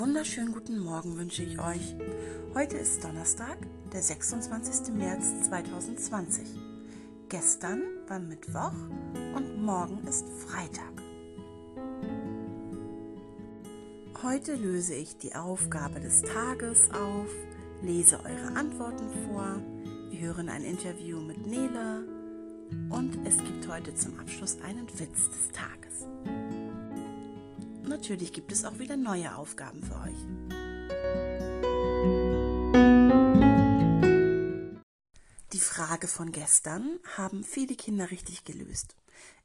wunderschönen guten Morgen wünsche ich euch. Heute ist Donnerstag, der 26. März 2020. Gestern war Mittwoch und morgen ist Freitag. Heute löse ich die Aufgabe des Tages auf, lese eure Antworten vor, wir hören ein Interview mit Nele und es gibt heute zum Abschluss einen Witz des Tages natürlich gibt es auch wieder neue Aufgaben für euch. Die Frage von gestern haben viele Kinder richtig gelöst.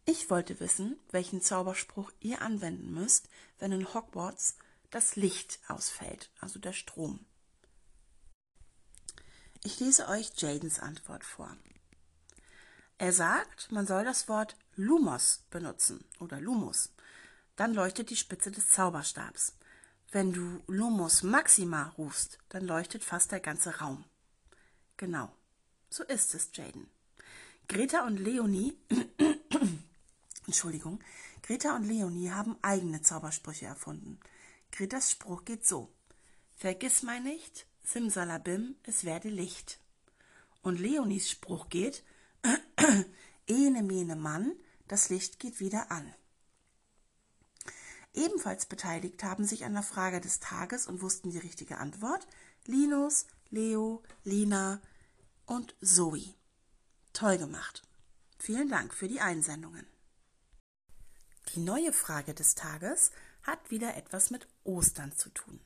Ich wollte wissen, welchen Zauberspruch ihr anwenden müsst, wenn in Hogwarts das Licht ausfällt, also der Strom. Ich lese euch Jadens Antwort vor. Er sagt, man soll das Wort Lumos benutzen oder Lumos. Dann leuchtet die Spitze des Zauberstabs. Wenn du Lumos Maxima rufst, dann leuchtet fast der ganze Raum. Genau, so ist es, Jaden. Greta und Leonie, Entschuldigung, Greta und Leonie haben eigene Zaubersprüche erfunden. Gretas Spruch geht so: Vergiss mal nicht, Simsalabim, es werde Licht. Und Leonies Spruch geht: Ene mene Mann, das Licht geht wieder an. Ebenfalls beteiligt haben sich an der Frage des Tages und wussten die richtige Antwort Linus, Leo, Lina und Zoe. Toll gemacht. Vielen Dank für die Einsendungen. Die neue Frage des Tages hat wieder etwas mit Ostern zu tun.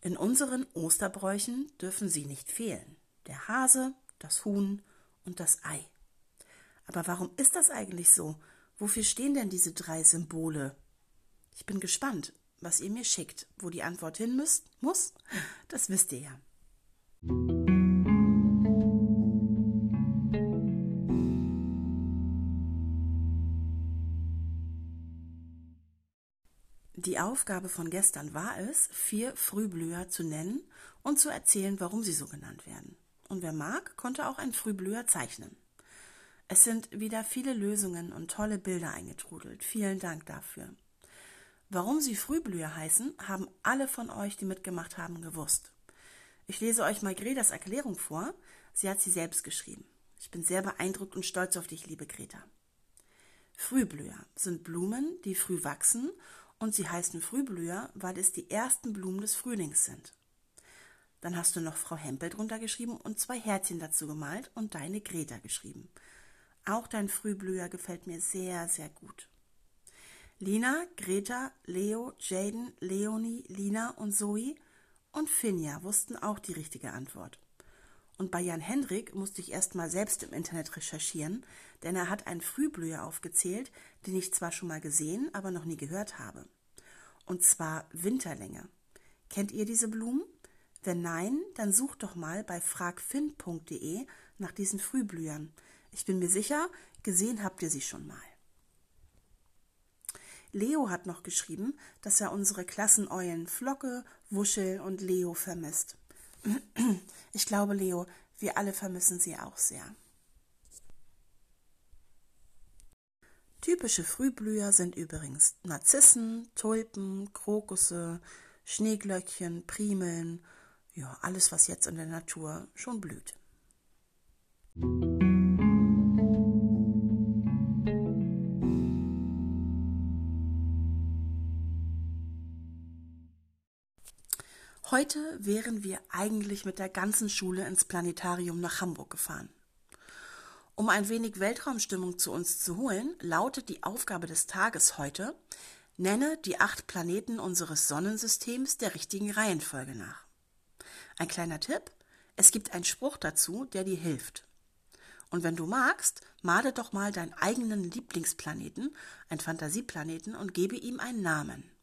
In unseren Osterbräuchen dürfen sie nicht fehlen. Der Hase, das Huhn und das Ei. Aber warum ist das eigentlich so? Wofür stehen denn diese drei Symbole ich bin gespannt, was ihr mir schickt. Wo die Antwort hin müsst, muss, das wisst ihr ja. Die Aufgabe von gestern war es, vier Frühblüher zu nennen und zu erzählen, warum sie so genannt werden. Und wer mag, konnte auch ein Frühblüher zeichnen. Es sind wieder viele Lösungen und tolle Bilder eingetrudelt. Vielen Dank dafür. Warum sie Frühblüher heißen, haben alle von euch, die mitgemacht haben, gewusst. Ich lese euch mal Gretas Erklärung vor. Sie hat sie selbst geschrieben. Ich bin sehr beeindruckt und stolz auf dich, liebe Greta. Frühblüher sind Blumen, die früh wachsen und sie heißen Frühblüher, weil es die ersten Blumen des Frühlings sind. Dann hast du noch Frau Hempel drunter geschrieben und zwei Herzchen dazu gemalt und deine Greta geschrieben. Auch dein Frühblüher gefällt mir sehr, sehr gut. Lina, Greta, Leo, Jaden, Leonie, Lina und Zoe und Finja wussten auch die richtige Antwort. Und bei Jan Hendrik musste ich erst mal selbst im Internet recherchieren, denn er hat einen Frühblüher aufgezählt, den ich zwar schon mal gesehen, aber noch nie gehört habe. Und zwar Winterlänge. Kennt ihr diese Blumen? Wenn nein, dann sucht doch mal bei fragfin.de nach diesen Frühblühern. Ich bin mir sicher, gesehen habt ihr sie schon mal. Leo hat noch geschrieben, dass er unsere Klasseneulen Flocke, Wuschel und Leo vermisst. Ich glaube, Leo, wir alle vermissen sie auch sehr. Typische Frühblüher sind übrigens Narzissen, Tulpen, Krokusse, Schneeglöckchen, Primeln, ja, alles, was jetzt in der Natur schon blüht. Heute wären wir eigentlich mit der ganzen Schule ins Planetarium nach Hamburg gefahren. Um ein wenig Weltraumstimmung zu uns zu holen, lautet die Aufgabe des Tages heute, nenne die acht Planeten unseres Sonnensystems der richtigen Reihenfolge nach. Ein kleiner Tipp, es gibt einen Spruch dazu, der dir hilft. Und wenn du magst, male doch mal deinen eigenen Lieblingsplaneten, einen Fantasieplaneten und gebe ihm einen Namen.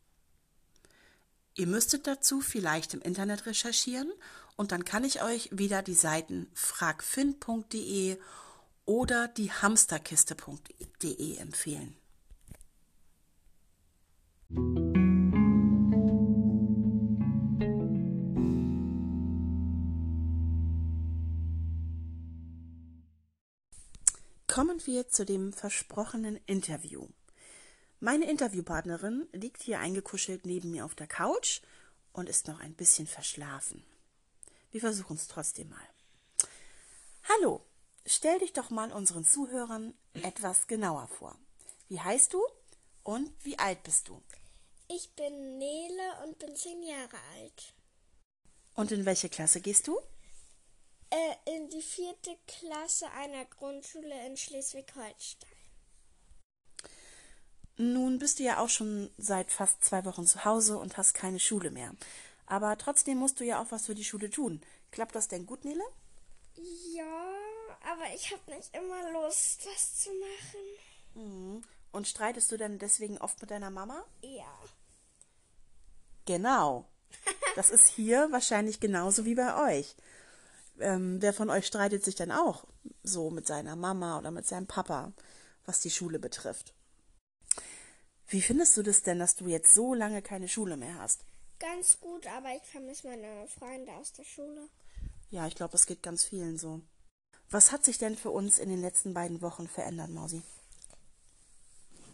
Ihr müsstet dazu vielleicht im Internet recherchieren und dann kann ich euch wieder die Seiten fragfin.de oder die hamsterkiste.de empfehlen. Kommen wir zu dem versprochenen Interview. Meine Interviewpartnerin liegt hier eingekuschelt neben mir auf der Couch und ist noch ein bisschen verschlafen. Wir versuchen es trotzdem mal. Hallo, stell dich doch mal unseren Zuhörern etwas genauer vor. Wie heißt du und wie alt bist du? Ich bin Nele und bin zehn Jahre alt. Und in welche Klasse gehst du? Äh, in die vierte Klasse einer Grundschule in Schleswig-Holstein. Nun bist du ja auch schon seit fast zwei Wochen zu Hause und hast keine Schule mehr. Aber trotzdem musst du ja auch was für die Schule tun. Klappt das denn gut, Nele? Ja, aber ich habe nicht immer Lust, was zu machen. Mhm. Und streitest du denn deswegen oft mit deiner Mama? Ja. Genau. Das ist hier wahrscheinlich genauso wie bei euch. Ähm, wer von euch streitet sich denn auch so mit seiner Mama oder mit seinem Papa, was die Schule betrifft? Wie findest du das denn, dass du jetzt so lange keine Schule mehr hast? Ganz gut, aber ich vermisse meine Freunde aus der Schule. Ja, ich glaube, es geht ganz vielen so. Was hat sich denn für uns in den letzten beiden Wochen verändert, Mausi?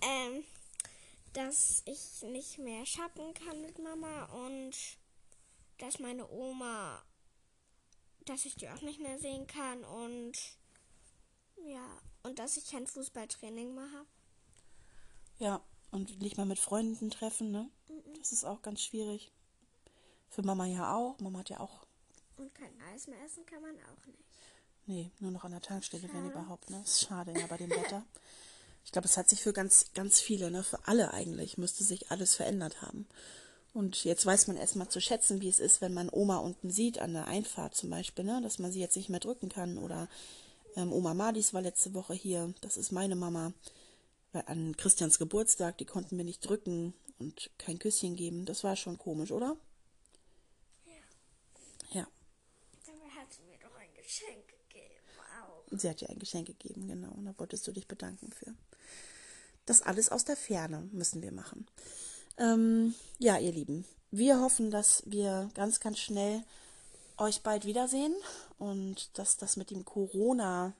Ähm, dass ich nicht mehr shoppen kann mit Mama und dass meine Oma, dass ich die auch nicht mehr sehen kann und ja, und dass ich kein Fußballtraining mehr habe. Ja, und nicht mehr mit Freunden treffen, ne? Das ist auch ganz schwierig. Für Mama ja auch. Mama hat ja auch. Und kein Eis mehr essen kann man auch nicht. Nee, nur noch an der Tankstelle, wenn überhaupt, ne? ist schade, ja, bei dem Wetter. Ich glaube, es hat sich für ganz, ganz viele, ne, für alle eigentlich, müsste sich alles verändert haben. Und jetzt weiß man erstmal zu schätzen, wie es ist, wenn man Oma unten sieht, an der Einfahrt zum Beispiel, ne, dass man sie jetzt nicht mehr drücken kann. Oder ähm, Oma Madis war letzte Woche hier, das ist meine Mama. Weil an Christians Geburtstag, die konnten mir nicht drücken und kein Küsschen geben. Das war schon komisch, oder? Ja. Ja. Dabei hat sie mir doch ein Geschenk gegeben. Auch. Sie hat dir ein Geschenk gegeben, genau. Und da wolltest du dich bedanken für. Das alles aus der Ferne müssen wir machen. Ähm, ja, ihr Lieben, wir hoffen, dass wir ganz, ganz schnell euch bald wiedersehen und dass das mit dem Corona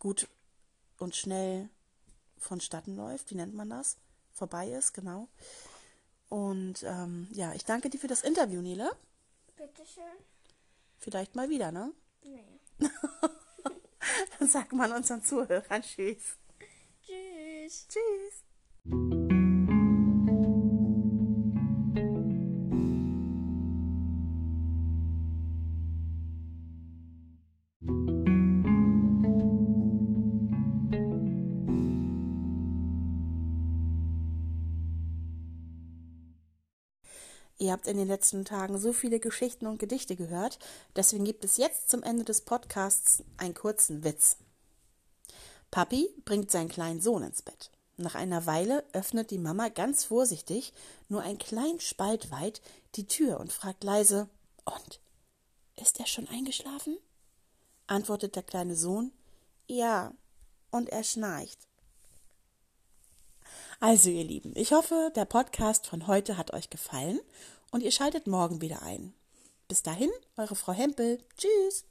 gut und schnell vonstatten läuft. Wie nennt man das? Vorbei ist, genau. Und ähm, ja, ich danke dir für das Interview, Nele. Bitteschön. Vielleicht mal wieder, ne? Nee. Dann sagt man unseren Zuhörern Tschüss. Tschüss. Tschüss. Ihr habt in den letzten Tagen so viele Geschichten und Gedichte gehört, deswegen gibt es jetzt zum Ende des Podcasts einen kurzen Witz. Papi bringt seinen kleinen Sohn ins Bett. Nach einer Weile öffnet die Mama ganz vorsichtig, nur ein klein Spalt weit, die Tür und fragt leise: Und? Ist er schon eingeschlafen? antwortet der kleine Sohn: Ja, und er schnarcht. Also, ihr Lieben, ich hoffe, der Podcast von heute hat euch gefallen und ihr schaltet morgen wieder ein. Bis dahin, eure Frau Hempel. Tschüss.